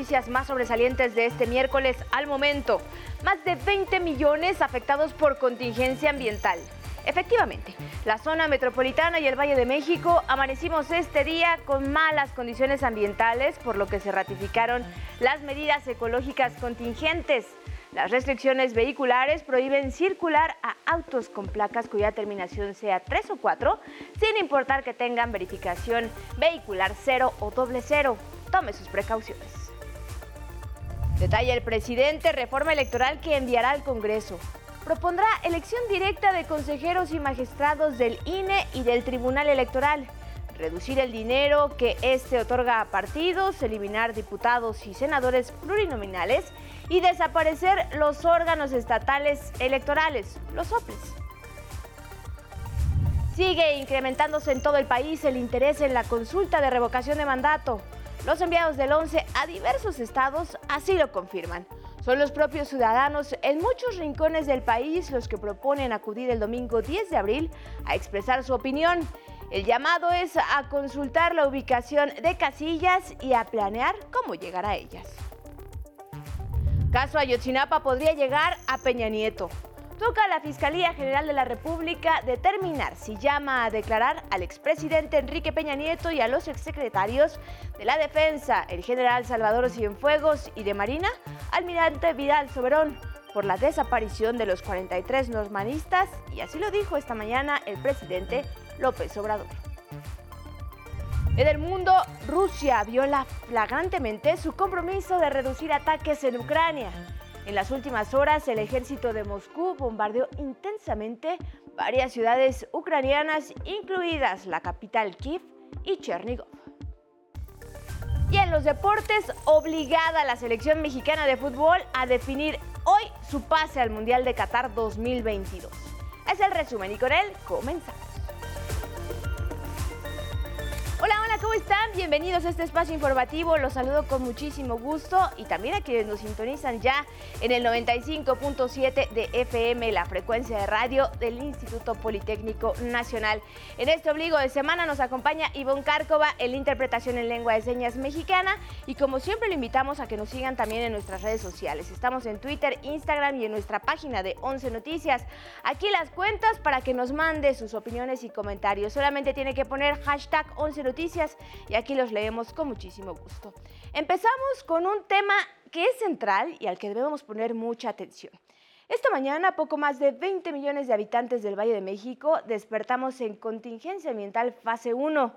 noticias más sobresalientes de este miércoles al momento. Más de 20 millones afectados por contingencia ambiental. Efectivamente, la zona metropolitana y el Valle de México amanecimos este día con malas condiciones ambientales, por lo que se ratificaron las medidas ecológicas contingentes. Las restricciones vehiculares prohíben circular a autos con placas cuya terminación sea 3 o 4, sin importar que tengan verificación vehicular 0 o doble 0. Tome sus precauciones. Detalla el presidente reforma electoral que enviará al Congreso. Propondrá elección directa de consejeros y magistrados del INE y del Tribunal Electoral reducir el dinero que éste otorga a partidos, eliminar diputados y senadores plurinominales y desaparecer los órganos estatales electorales, los OPLES. Sigue incrementándose en todo el país el interés en la consulta de revocación de mandato. Los enviados del 11 a diversos estados así lo confirman. Son los propios ciudadanos en muchos rincones del país los que proponen acudir el domingo 10 de abril a expresar su opinión el llamado es a consultar la ubicación de casillas y a planear cómo llegar a ellas. Caso Ayotzinapa podría llegar a Peña Nieto. Toca a la Fiscalía General de la República determinar si llama a declarar al expresidente Enrique Peña Nieto y a los exsecretarios de la Defensa, el general Salvador Cienfuegos y de Marina, almirante Vidal Soberón, por la desaparición de los 43 normanistas, y así lo dijo esta mañana el presidente López Obrador. En el mundo, Rusia viola flagrantemente su compromiso de reducir ataques en Ucrania. En las últimas horas, el ejército de Moscú bombardeó intensamente varias ciudades ucranianas, incluidas la capital Kiev y Chernigov. Y en los deportes, obligada la selección mexicana de fútbol a definir hoy su pase al Mundial de Qatar 2022. Es el resumen y con él comenzamos. Hola, hola, ¿cómo están? Bienvenidos a este espacio informativo. Los saludo con muchísimo gusto y también a quienes nos sintonizan ya en el 95.7 de FM, la frecuencia de radio del Instituto Politécnico Nacional. En este obligo de semana nos acompaña Ivonne Cárcova en la interpretación en lengua de señas mexicana y como siempre le invitamos a que nos sigan también en nuestras redes sociales. Estamos en Twitter, Instagram y en nuestra página de 11 Noticias. Aquí las cuentas para que nos mande sus opiniones y comentarios. Solamente tiene que poner hashtag 11 Noticias y aquí los leemos con muchísimo gusto. Empezamos con un tema que es central y al que debemos poner mucha atención. Esta mañana, poco más de 20 millones de habitantes del Valle de México despertamos en contingencia ambiental fase 1.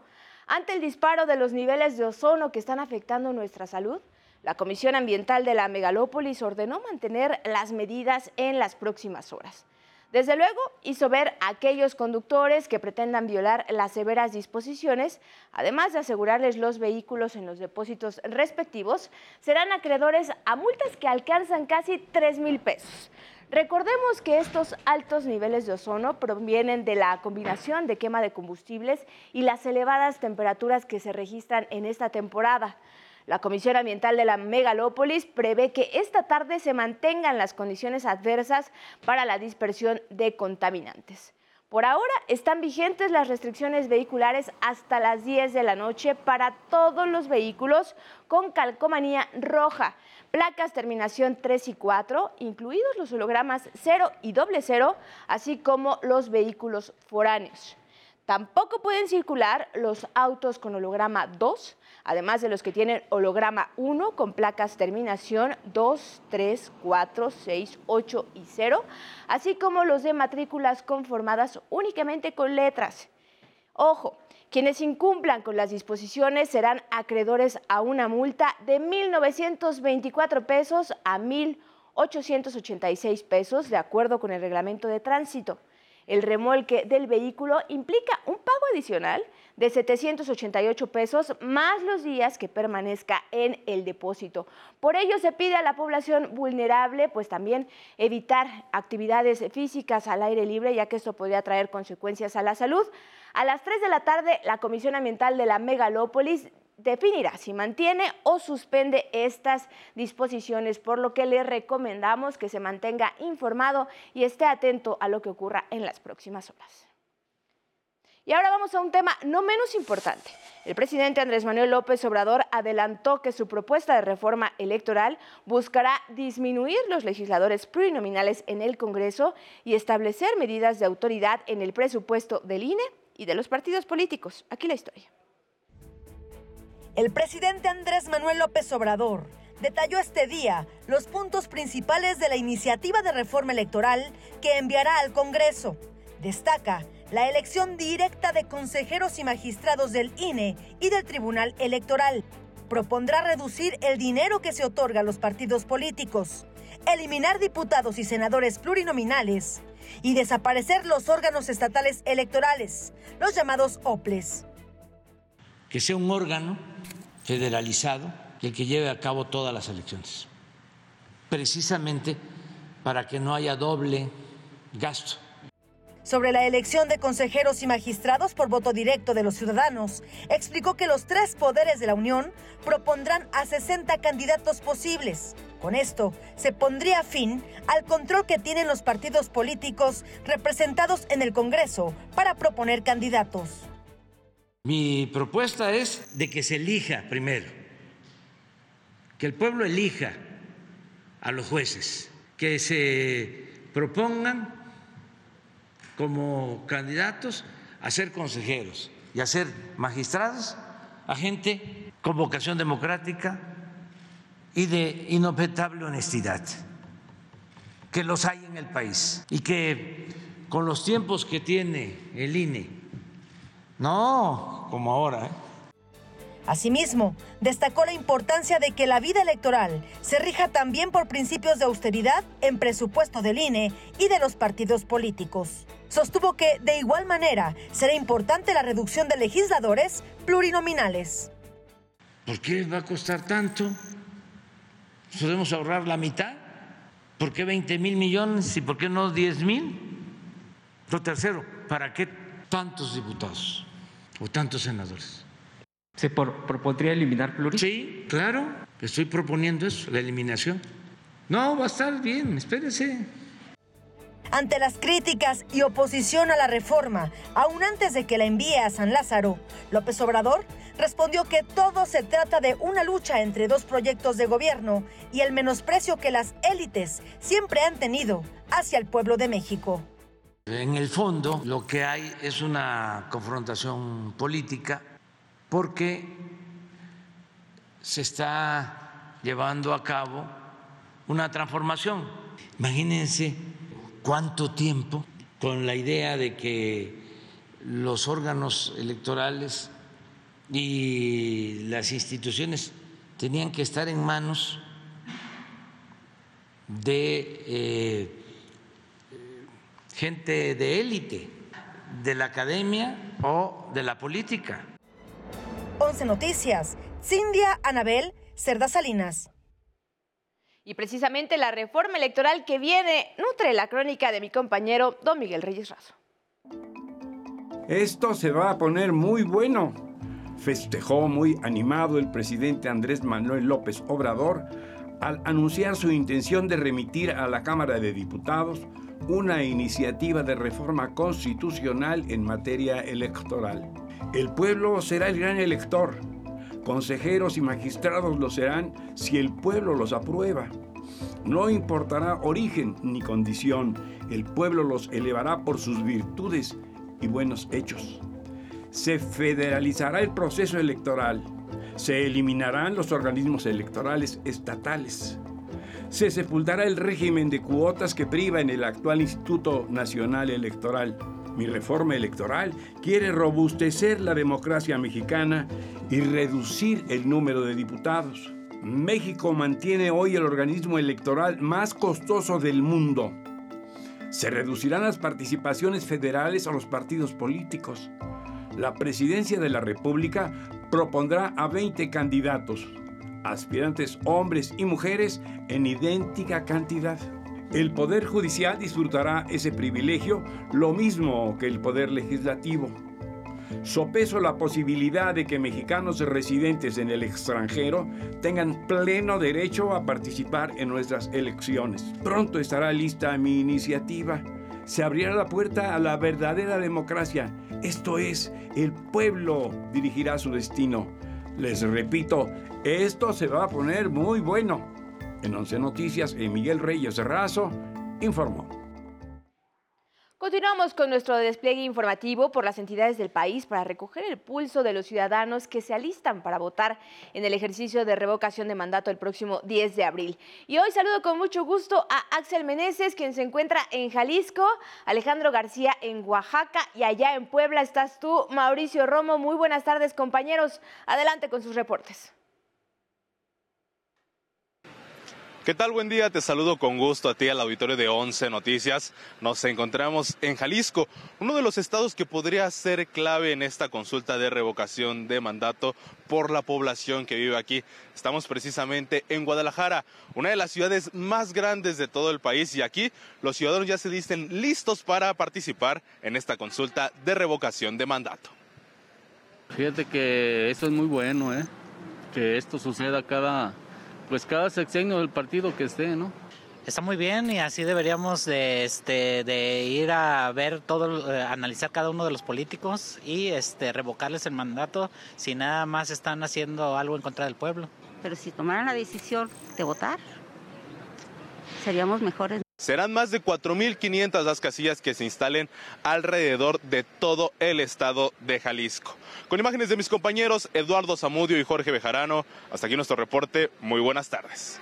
Ante el disparo de los niveles de ozono que están afectando nuestra salud, la Comisión Ambiental de la Megalópolis ordenó mantener las medidas en las próximas horas. Desde luego, hizo ver a aquellos conductores que pretendan violar las severas disposiciones, además de asegurarles los vehículos en los depósitos respectivos, serán acreedores a multas que alcanzan casi 3 mil pesos. Recordemos que estos altos niveles de ozono provienen de la combinación de quema de combustibles y las elevadas temperaturas que se registran en esta temporada. La Comisión Ambiental de la Megalópolis prevé que esta tarde se mantengan las condiciones adversas para la dispersión de contaminantes. Por ahora están vigentes las restricciones vehiculares hasta las 10 de la noche para todos los vehículos con calcomanía roja, placas terminación 3 y 4, incluidos los hologramas 0 y doble 0, así como los vehículos foráneos. Tampoco pueden circular los autos con holograma 2, además de los que tienen holograma 1 con placas terminación 2, 3, 4, 6, 8 y 0, así como los de matrículas conformadas únicamente con letras. Ojo, quienes incumplan con las disposiciones serán acreedores a una multa de 1.924 pesos a 1.886 pesos, de acuerdo con el reglamento de tránsito. El remolque del vehículo implica un pago adicional de 788 pesos más los días que permanezca en el depósito. Por ello se pide a la población vulnerable pues también evitar actividades físicas al aire libre ya que esto podría traer consecuencias a la salud. A las 3 de la tarde la Comisión Ambiental de la Megalópolis definirá si mantiene o suspende estas disposiciones, por lo que le recomendamos que se mantenga informado y esté atento a lo que ocurra en las próximas horas. Y ahora vamos a un tema no menos importante. El presidente Andrés Manuel López Obrador adelantó que su propuesta de reforma electoral buscará disminuir los legisladores plurinominales en el Congreso y establecer medidas de autoridad en el presupuesto del INE y de los partidos políticos. Aquí la historia. El presidente Andrés Manuel López Obrador detalló este día los puntos principales de la iniciativa de reforma electoral que enviará al Congreso. Destaca la elección directa de consejeros y magistrados del INE y del Tribunal Electoral. Propondrá reducir el dinero que se otorga a los partidos políticos, eliminar diputados y senadores plurinominales y desaparecer los órganos estatales electorales, los llamados OPLES. Que sea un órgano federalizado el que lleve a cabo todas las elecciones, precisamente para que no haya doble gasto sobre la elección de consejeros y magistrados por voto directo de los ciudadanos, explicó que los tres poderes de la Unión propondrán a 60 candidatos posibles. Con esto, se pondría fin al control que tienen los partidos políticos representados en el Congreso para proponer candidatos. Mi propuesta es de que se elija primero, que el pueblo elija a los jueces, que se propongan como candidatos a ser consejeros y a ser magistrados a gente con vocación democrática y de inobjetable honestidad, que los hay en el país y que con los tiempos que tiene el INE, no como ahora, ¿eh? Asimismo, destacó la importancia de que la vida electoral se rija también por principios de austeridad en presupuesto del INE y de los partidos políticos. Sostuvo que, de igual manera, será importante la reducción de legisladores plurinominales. ¿Por qué va a costar tanto? ¿Podemos ahorrar la mitad? ¿Por qué 20 mil millones y por qué no 10 mil? Lo tercero, ¿para qué tantos diputados o tantos senadores? ¿Se propondría eliminar pluris? Sí, claro, estoy proponiendo eso, la eliminación. No, va a estar bien, espérese. Ante las críticas y oposición a la reforma, aún antes de que la envíe a San Lázaro, López Obrador respondió que todo se trata de una lucha entre dos proyectos de gobierno y el menosprecio que las élites siempre han tenido hacia el pueblo de México. En el fondo, lo que hay es una confrontación política porque se está llevando a cabo una transformación. Imagínense cuánto tiempo con la idea de que los órganos electorales y las instituciones tenían que estar en manos de eh, gente de élite, de la academia o de la política. 11 Noticias, Cindia Anabel Cerda Salinas. Y precisamente la reforma electoral que viene nutre la crónica de mi compañero don Miguel Reyes Razo. Esto se va a poner muy bueno. Festejó muy animado el presidente Andrés Manuel López Obrador al anunciar su intención de remitir a la Cámara de Diputados una iniciativa de reforma constitucional en materia electoral. El pueblo será el gran elector. Consejeros y magistrados lo serán si el pueblo los aprueba. No importará origen ni condición, el pueblo los elevará por sus virtudes y buenos hechos. Se federalizará el proceso electoral. Se eliminarán los organismos electorales estatales. Se sepultará el régimen de cuotas que priva en el actual Instituto Nacional Electoral mi reforma electoral quiere robustecer la democracia mexicana y reducir el número de diputados. México mantiene hoy el organismo electoral más costoso del mundo. Se reducirán las participaciones federales a los partidos políticos. La presidencia de la República propondrá a 20 candidatos, aspirantes hombres y mujeres en idéntica cantidad. El Poder Judicial disfrutará ese privilegio lo mismo que el Poder Legislativo. Sopeso la posibilidad de que mexicanos residentes en el extranjero tengan pleno derecho a participar en nuestras elecciones. Pronto estará lista mi iniciativa. se abrirá la puerta a la verdadera democracia. Esto es, el pueblo dirigirá su destino. Les repito, esto se va a poner muy bueno. En Once Noticias, Miguel Reyes Razo informó. Continuamos con nuestro despliegue informativo por las entidades del país para recoger el pulso de los ciudadanos que se alistan para votar en el ejercicio de revocación de mandato el próximo 10 de abril. Y hoy saludo con mucho gusto a Axel Meneses, quien se encuentra en Jalisco, Alejandro García en Oaxaca y allá en Puebla estás tú, Mauricio Romo. Muy buenas tardes, compañeros. Adelante con sus reportes. ¿Qué tal? Buen día, te saludo con gusto a ti al auditorio de Once Noticias. Nos encontramos en Jalisco, uno de los estados que podría ser clave en esta consulta de revocación de mandato por la población que vive aquí. Estamos precisamente en Guadalajara, una de las ciudades más grandes de todo el país y aquí los ciudadanos ya se dicen listos para participar en esta consulta de revocación de mandato. Fíjate que eso es muy bueno, ¿eh? que esto suceda cada pues cada sexenio del partido que esté, ¿no? Está muy bien y así deberíamos de, este, de ir a ver todo, eh, analizar cada uno de los políticos y este, revocarles el mandato si nada más están haciendo algo en contra del pueblo. Pero si tomaran la decisión de votar, seríamos mejores. Serán más de 4.500 las casillas que se instalen alrededor de todo el estado de Jalisco. Con imágenes de mis compañeros Eduardo Zamudio y Jorge Bejarano, hasta aquí nuestro reporte. Muy buenas tardes.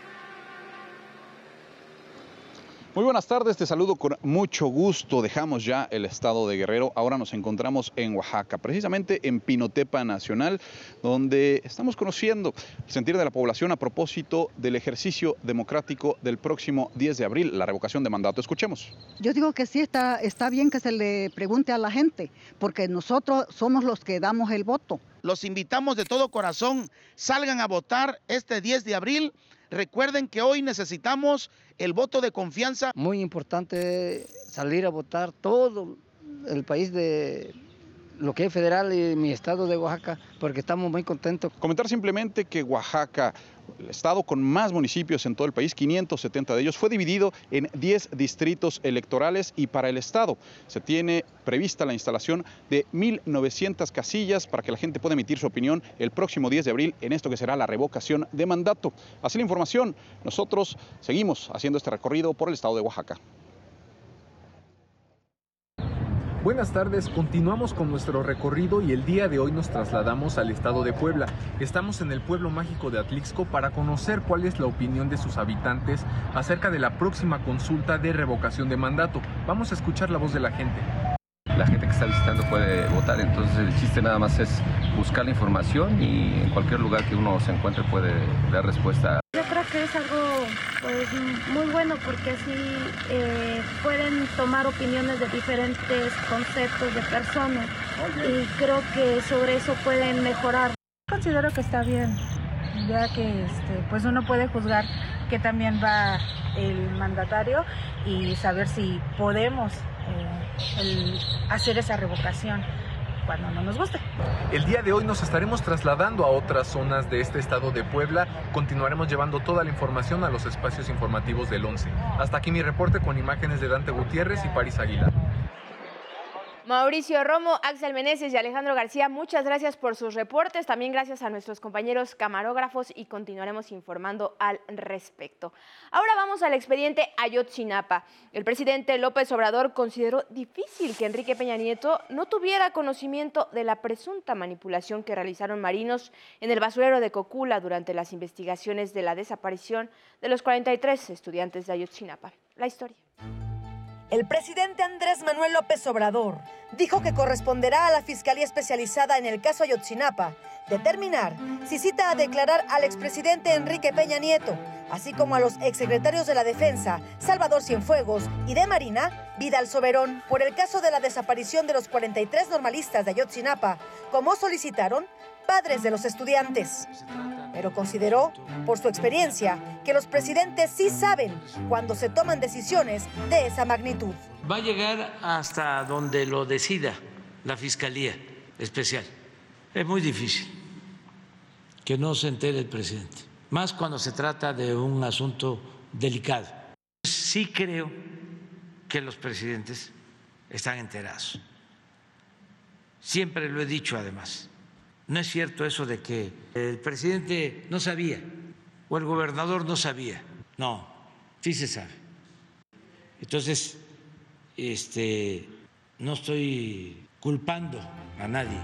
Muy buenas tardes, te saludo con mucho gusto. Dejamos ya el estado de Guerrero, ahora nos encontramos en Oaxaca, precisamente en Pinotepa Nacional, donde estamos conociendo el sentir de la población a propósito del ejercicio democrático del próximo 10 de abril, la revocación de mandato. Escuchemos. Yo digo que sí, está, está bien que se le pregunte a la gente, porque nosotros somos los que damos el voto. Los invitamos de todo corazón, salgan a votar este 10 de abril Recuerden que hoy necesitamos el voto de confianza. Muy importante salir a votar todo el país de lo que es federal y mi estado de Oaxaca, porque estamos muy contentos. Comentar simplemente que Oaxaca el estado con más municipios en todo el país, 570 de ellos, fue dividido en 10 distritos electorales y para el estado se tiene prevista la instalación de 1.900 casillas para que la gente pueda emitir su opinión el próximo 10 de abril en esto que será la revocación de mandato. Así la información, nosotros seguimos haciendo este recorrido por el estado de Oaxaca. Buenas tardes, continuamos con nuestro recorrido y el día de hoy nos trasladamos al estado de Puebla. Estamos en el pueblo mágico de Atlixco para conocer cuál es la opinión de sus habitantes acerca de la próxima consulta de revocación de mandato. Vamos a escuchar la voz de la gente. La gente que está visitando puede votar, entonces el chiste nada más es buscar la información y en cualquier lugar que uno se encuentre puede dar respuesta. Que es algo pues, muy bueno porque así eh, pueden tomar opiniones de diferentes conceptos de personas. Y creo que sobre eso pueden mejorar. Considero que está bien, ya que este, pues uno puede juzgar que también va el mandatario y saber si podemos eh, hacer esa revocación cuando no nos guste. El día de hoy nos estaremos trasladando a otras zonas de este estado de Puebla. Continuaremos llevando toda la información a los espacios informativos del 11. Hasta aquí mi reporte con imágenes de Dante Gutiérrez y París Aguilar. Mauricio Romo, Axel Meneses y Alejandro García, muchas gracias por sus reportes. También gracias a nuestros compañeros camarógrafos y continuaremos informando al respecto. Ahora vamos al expediente Ayotzinapa. El presidente López Obrador consideró difícil que Enrique Peña Nieto no tuviera conocimiento de la presunta manipulación que realizaron marinos en el basurero de Cocula durante las investigaciones de la desaparición de los 43 estudiantes de Ayotzinapa. La historia. El presidente Andrés Manuel López Obrador dijo que corresponderá a la Fiscalía Especializada en el caso Ayotzinapa determinar si cita a declarar al expresidente Enrique Peña Nieto, así como a los exsecretarios de la Defensa, Salvador Cienfuegos, y de Marina, Vidal Soberón, por el caso de la desaparición de los 43 normalistas de Ayotzinapa, como solicitaron padres de los estudiantes. Pero consideró, por su experiencia, que los presidentes sí saben cuando se toman decisiones de esa magnitud. Va a llegar hasta donde lo decida la Fiscalía Especial. Es muy difícil que no se entere el presidente, más cuando se trata de un asunto delicado. Sí creo que los presidentes están enterados. Siempre lo he dicho además. No es cierto eso de que el presidente no sabía o el gobernador no sabía. No, sí se sabe. Entonces, este, no estoy culpando a nadie.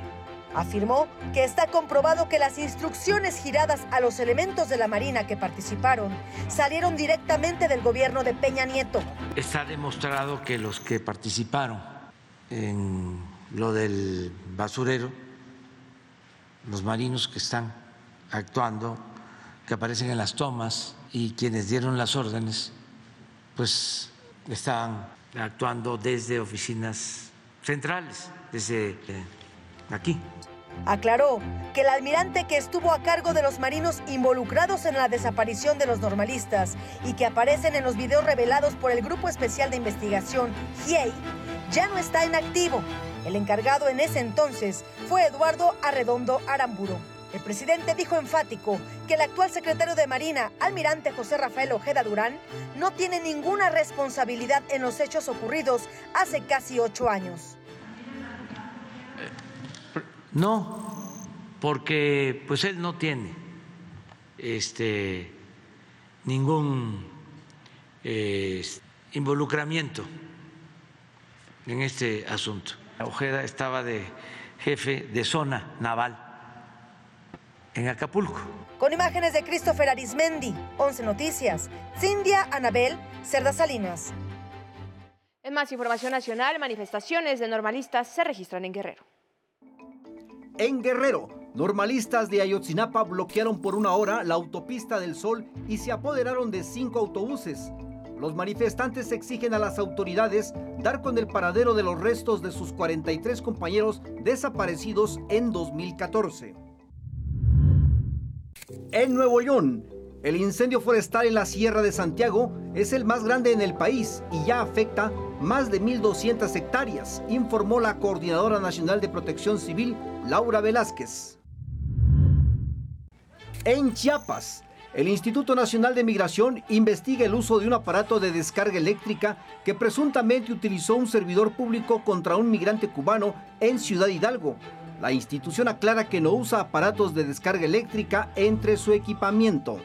Afirmó que está comprobado que las instrucciones giradas a los elementos de la Marina que participaron salieron directamente del gobierno de Peña Nieto. Está demostrado que los que participaron en lo del basurero, los marinos que están actuando, que aparecen en las tomas y quienes dieron las órdenes, pues están actuando desde oficinas centrales, desde eh, aquí. Aclaró que el almirante que estuvo a cargo de los marinos involucrados en la desaparición de los normalistas y que aparecen en los videos revelados por el Grupo Especial de Investigación GIEI ya no está en activo. El encargado en ese entonces fue Eduardo Arredondo Aramburo. El presidente dijo enfático que el actual secretario de Marina, almirante José Rafael Ojeda Durán, no tiene ninguna responsabilidad en los hechos ocurridos hace casi ocho años. No, porque pues él no tiene este ningún eh, involucramiento en este asunto. Ojeda estaba de jefe de zona naval en Acapulco. Con imágenes de Christopher Arismendi, 11 Noticias, Cindia Anabel, Cerda Salinas. En más información nacional, manifestaciones de normalistas se registran en Guerrero. En Guerrero, normalistas de Ayotzinapa bloquearon por una hora la autopista del Sol y se apoderaron de cinco autobuses. Los manifestantes exigen a las autoridades dar con el paradero de los restos de sus 43 compañeros desaparecidos en 2014. En Nuevo León, el incendio forestal en la Sierra de Santiago es el más grande en el país y ya afecta más de 1.200 hectáreas, informó la Coordinadora Nacional de Protección Civil, Laura Velázquez. En Chiapas, el Instituto Nacional de Migración investiga el uso de un aparato de descarga eléctrica que presuntamente utilizó un servidor público contra un migrante cubano en Ciudad Hidalgo. La institución aclara que no usa aparatos de descarga eléctrica entre su equipamiento.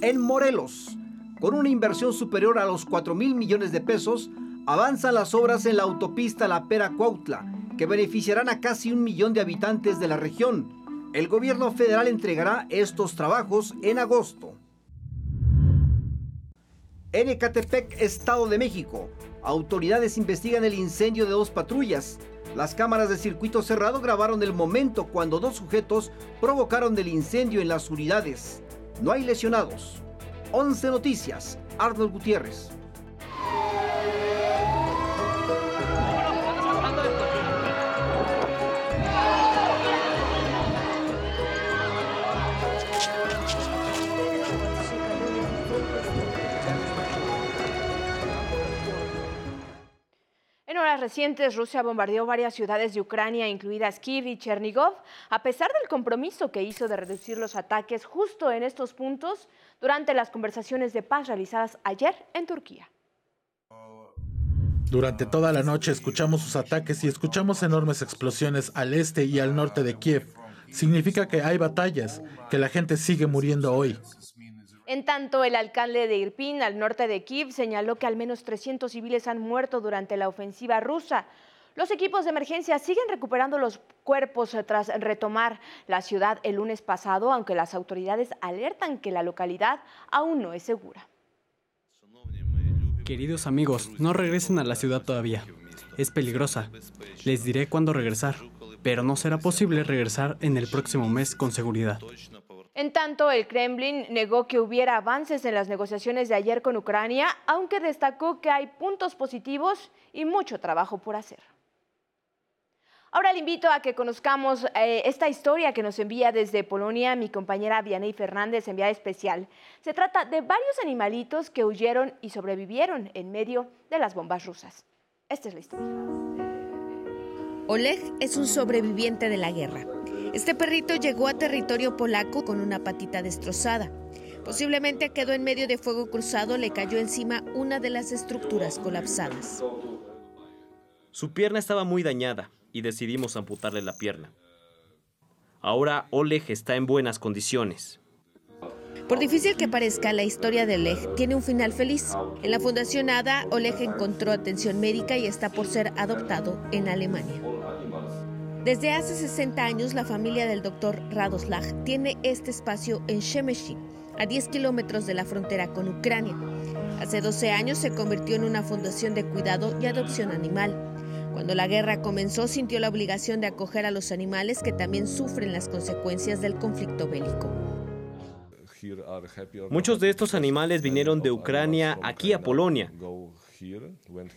En Morelos, con una inversión superior a los 4 mil millones de pesos, avanzan las obras en la autopista La Pera Cuautla, que beneficiarán a casi un millón de habitantes de la región. El gobierno federal entregará estos trabajos en agosto. En Ecatepec, Estado de México, autoridades investigan el incendio de dos patrullas. Las cámaras de circuito cerrado grabaron el momento cuando dos sujetos provocaron el incendio en las unidades. No hay lesionados. 11 Noticias, Arnold Gutiérrez. Recientes, Rusia bombardeó varias ciudades de Ucrania, incluidas Kiev y Chernigov, a pesar del compromiso que hizo de reducir los ataques justo en estos puntos durante las conversaciones de paz realizadas ayer en Turquía. Durante toda la noche escuchamos sus ataques y escuchamos enormes explosiones al este y al norte de Kiev. Significa que hay batallas, que la gente sigue muriendo hoy. En tanto, el alcalde de Irpin, al norte de Kiev, señaló que al menos 300 civiles han muerto durante la ofensiva rusa. Los equipos de emergencia siguen recuperando los cuerpos tras retomar la ciudad el lunes pasado, aunque las autoridades alertan que la localidad aún no es segura. Queridos amigos, no regresen a la ciudad todavía. Es peligrosa. Les diré cuándo regresar, pero no será posible regresar en el próximo mes con seguridad. En tanto, el Kremlin negó que hubiera avances en las negociaciones de ayer con Ucrania, aunque destacó que hay puntos positivos y mucho trabajo por hacer. Ahora le invito a que conozcamos eh, esta historia que nos envía desde Polonia mi compañera Vianey Fernández, enviada especial. Se trata de varios animalitos que huyeron y sobrevivieron en medio de las bombas rusas. Esta es la historia. Oleg es un sobreviviente de la guerra. Este perrito llegó a territorio polaco con una patita destrozada. Posiblemente quedó en medio de fuego cruzado, le cayó encima una de las estructuras colapsadas. Su pierna estaba muy dañada y decidimos amputarle la pierna. Ahora Oleg está en buenas condiciones. Por difícil que parezca, la historia de Oleg tiene un final feliz. En la Fundación ADA, Oleg encontró atención médica y está por ser adoptado en Alemania. Desde hace 60 años, la familia del doctor Radoslav tiene este espacio en Shemeshin, a 10 kilómetros de la frontera con Ucrania. Hace 12 años se convirtió en una fundación de cuidado y adopción animal. Cuando la guerra comenzó, sintió la obligación de acoger a los animales que también sufren las consecuencias del conflicto bélico. Muchos de estos animales vinieron de Ucrania aquí a Polonia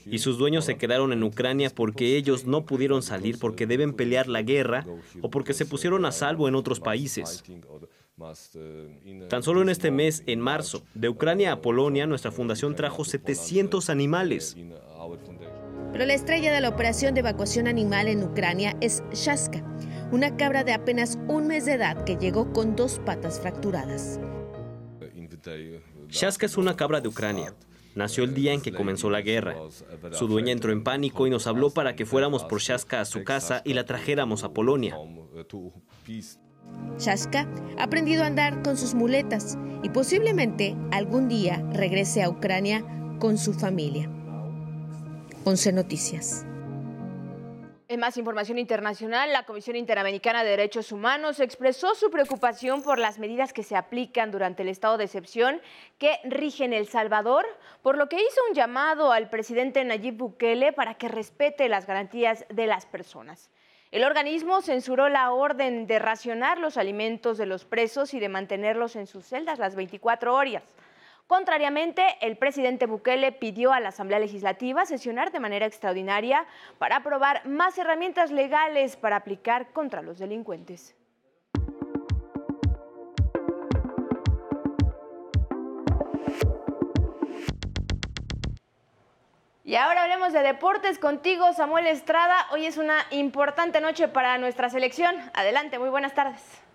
y sus dueños se quedaron en Ucrania porque ellos no pudieron salir porque deben pelear la guerra o porque se pusieron a salvo en otros países. Tan solo en este mes, en marzo, de Ucrania a Polonia, nuestra fundación trajo 700 animales. Pero la estrella de la operación de evacuación animal en Ucrania es Shaska, una cabra de apenas un mes de edad que llegó con dos patas fracturadas. Shaska es una cabra de Ucrania. Nació el día en que comenzó la guerra. Su dueña entró en pánico y nos habló para que fuéramos por Shaska a su casa y la trajéramos a Polonia. Shaska ha aprendido a andar con sus muletas y posiblemente algún día regrese a Ucrania con su familia. 11 Noticias. En más información internacional, la Comisión Interamericana de Derechos Humanos expresó su preocupación por las medidas que se aplican durante el estado de excepción que rigen El Salvador, por lo que hizo un llamado al presidente Nayib Bukele para que respete las garantías de las personas. El organismo censuró la orden de racionar los alimentos de los presos y de mantenerlos en sus celdas las 24 horas. Contrariamente, el presidente Bukele pidió a la Asamblea Legislativa sesionar de manera extraordinaria para aprobar más herramientas legales para aplicar contra los delincuentes. Y ahora hablemos de deportes contigo, Samuel Estrada. Hoy es una importante noche para nuestra selección. Adelante, muy buenas tardes.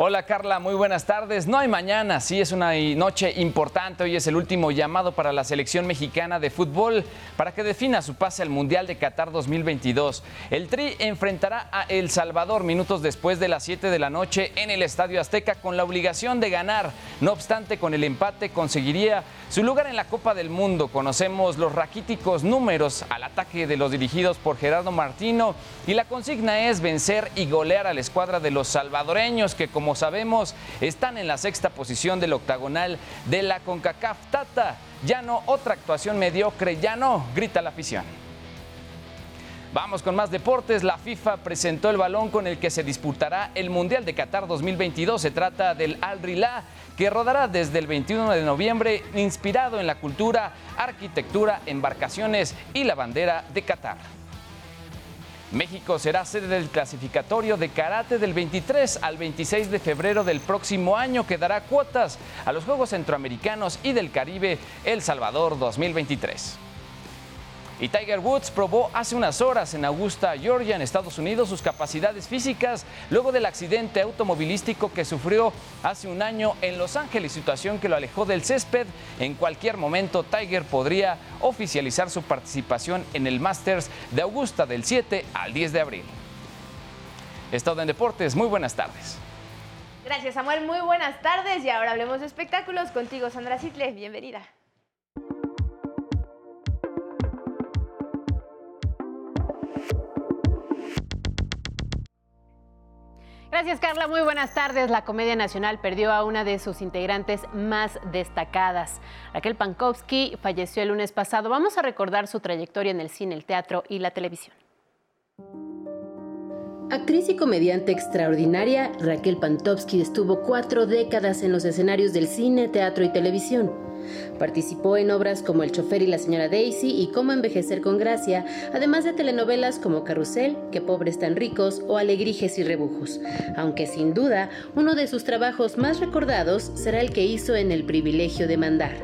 Hola Carla, muy buenas tardes. No hay mañana, sí es una noche importante. Hoy es el último llamado para la selección mexicana de fútbol para que defina su pase al Mundial de Qatar 2022. El Tri enfrentará a El Salvador minutos después de las 7 de la noche en el Estadio Azteca con la obligación de ganar. No obstante, con el empate conseguiría su lugar en la Copa del Mundo. Conocemos los raquíticos números al ataque de los dirigidos por Gerardo Martino y la consigna es vencer y golear a la escuadra de los salvadoreños que como como sabemos, están en la sexta posición del octagonal de la CONCACAF Tata. Ya no, otra actuación mediocre, ya no, grita la afición. Vamos con más deportes. La FIFA presentó el balón con el que se disputará el Mundial de Qatar 2022. Se trata del Al Rila, que rodará desde el 21 de noviembre, inspirado en la cultura, arquitectura, embarcaciones y la bandera de Qatar. México será sede del clasificatorio de karate del 23 al 26 de febrero del próximo año que dará cuotas a los Juegos Centroamericanos y del Caribe El Salvador 2023. Y Tiger Woods probó hace unas horas en Augusta, Georgia, en Estados Unidos, sus capacidades físicas luego del accidente automovilístico que sufrió hace un año en Los Ángeles, situación que lo alejó del césped. En cualquier momento, Tiger podría oficializar su participación en el Masters de Augusta del 7 al 10 de abril. Estado en Deportes, muy buenas tardes. Gracias, Samuel. Muy buenas tardes. Y ahora hablemos de espectáculos. Contigo, Sandra Sitle. Bienvenida. Gracias, Carla. Muy buenas tardes. La Comedia Nacional perdió a una de sus integrantes más destacadas. Raquel Pankowski falleció el lunes pasado. Vamos a recordar su trayectoria en el cine, el teatro y la televisión. Actriz y comediante extraordinaria, Raquel Pankowski estuvo cuatro décadas en los escenarios del cine, teatro y televisión. Participó en obras como El chofer y la señora Daisy y Cómo envejecer con gracia, además de telenovelas como Carrusel, Qué pobres tan ricos o Alegrijes y rebujos, aunque sin duda uno de sus trabajos más recordados será el que hizo en El privilegio de mandar.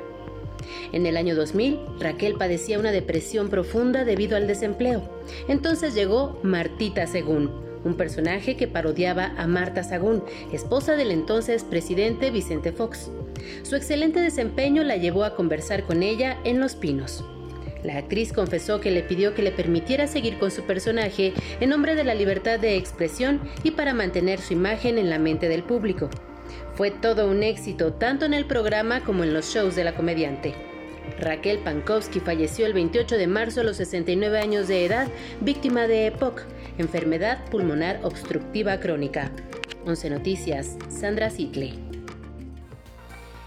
En el año 2000, Raquel padecía una depresión profunda debido al desempleo. Entonces llegó Martita Según, un personaje que parodiaba a Marta Sagún, esposa del entonces presidente Vicente Fox. Su excelente desempeño la llevó a conversar con ella en Los Pinos. La actriz confesó que le pidió que le permitiera seguir con su personaje en nombre de la libertad de expresión y para mantener su imagen en la mente del público. Fue todo un éxito tanto en el programa como en los shows de la comediante. Raquel Pankowski falleció el 28 de marzo a los 69 años de edad, víctima de EPOC, enfermedad pulmonar obstructiva crónica. 11 Noticias, Sandra Sitley.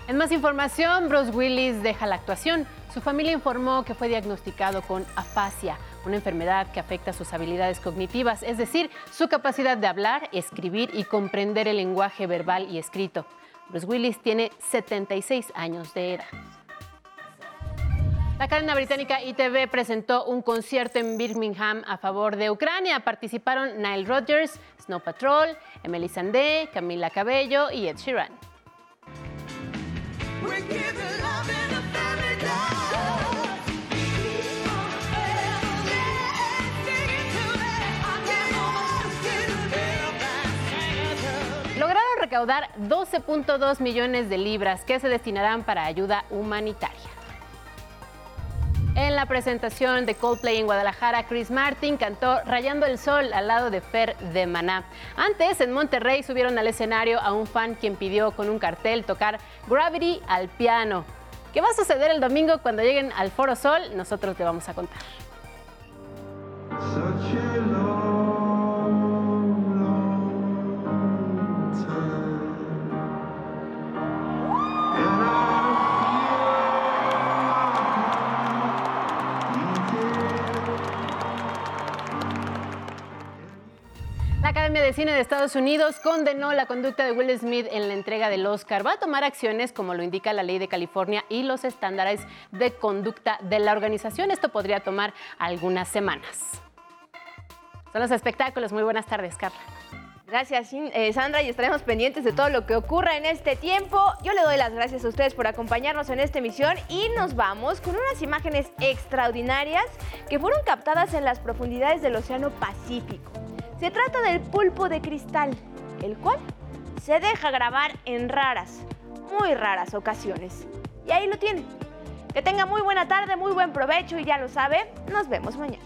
En más información, Bruce Willis deja la actuación. Su familia informó que fue diagnosticado con afasia, una enfermedad que afecta sus habilidades cognitivas, es decir, su capacidad de hablar, escribir y comprender el lenguaje verbal y escrito. Bruce Willis tiene 76 años de edad. La cadena británica ITV presentó un concierto en Birmingham a favor de Ucrania. Participaron Nile Rodgers, Snow Patrol, Emily Sandé, Camila Cabello y Ed Sheeran. Lograron recaudar 12.2 millones de libras que se destinarán para ayuda humanitaria. En la presentación de Coldplay en Guadalajara, Chris Martin cantó Rayando el Sol al lado de Fer de Maná. Antes, en Monterrey, subieron al escenario a un fan quien pidió con un cartel tocar Gravity al piano. ¿Qué va a suceder el domingo cuando lleguen al Foro Sol? Nosotros te vamos a contar. La Academia de Cine de Estados Unidos condenó la conducta de Will Smith en la entrega del Oscar. Va a tomar acciones como lo indica la ley de California y los estándares de conducta de la organización. Esto podría tomar algunas semanas. Son los espectáculos. Muy buenas tardes, Carla. Gracias, eh, Sandra, y estaremos pendientes de todo lo que ocurra en este tiempo. Yo le doy las gracias a ustedes por acompañarnos en esta emisión y nos vamos con unas imágenes extraordinarias que fueron captadas en las profundidades del Océano Pacífico. Se trata del pulpo de cristal, el cual se deja grabar en raras, muy raras ocasiones. Y ahí lo tienen. Que tenga muy buena tarde, muy buen provecho y ya lo sabe, nos vemos mañana.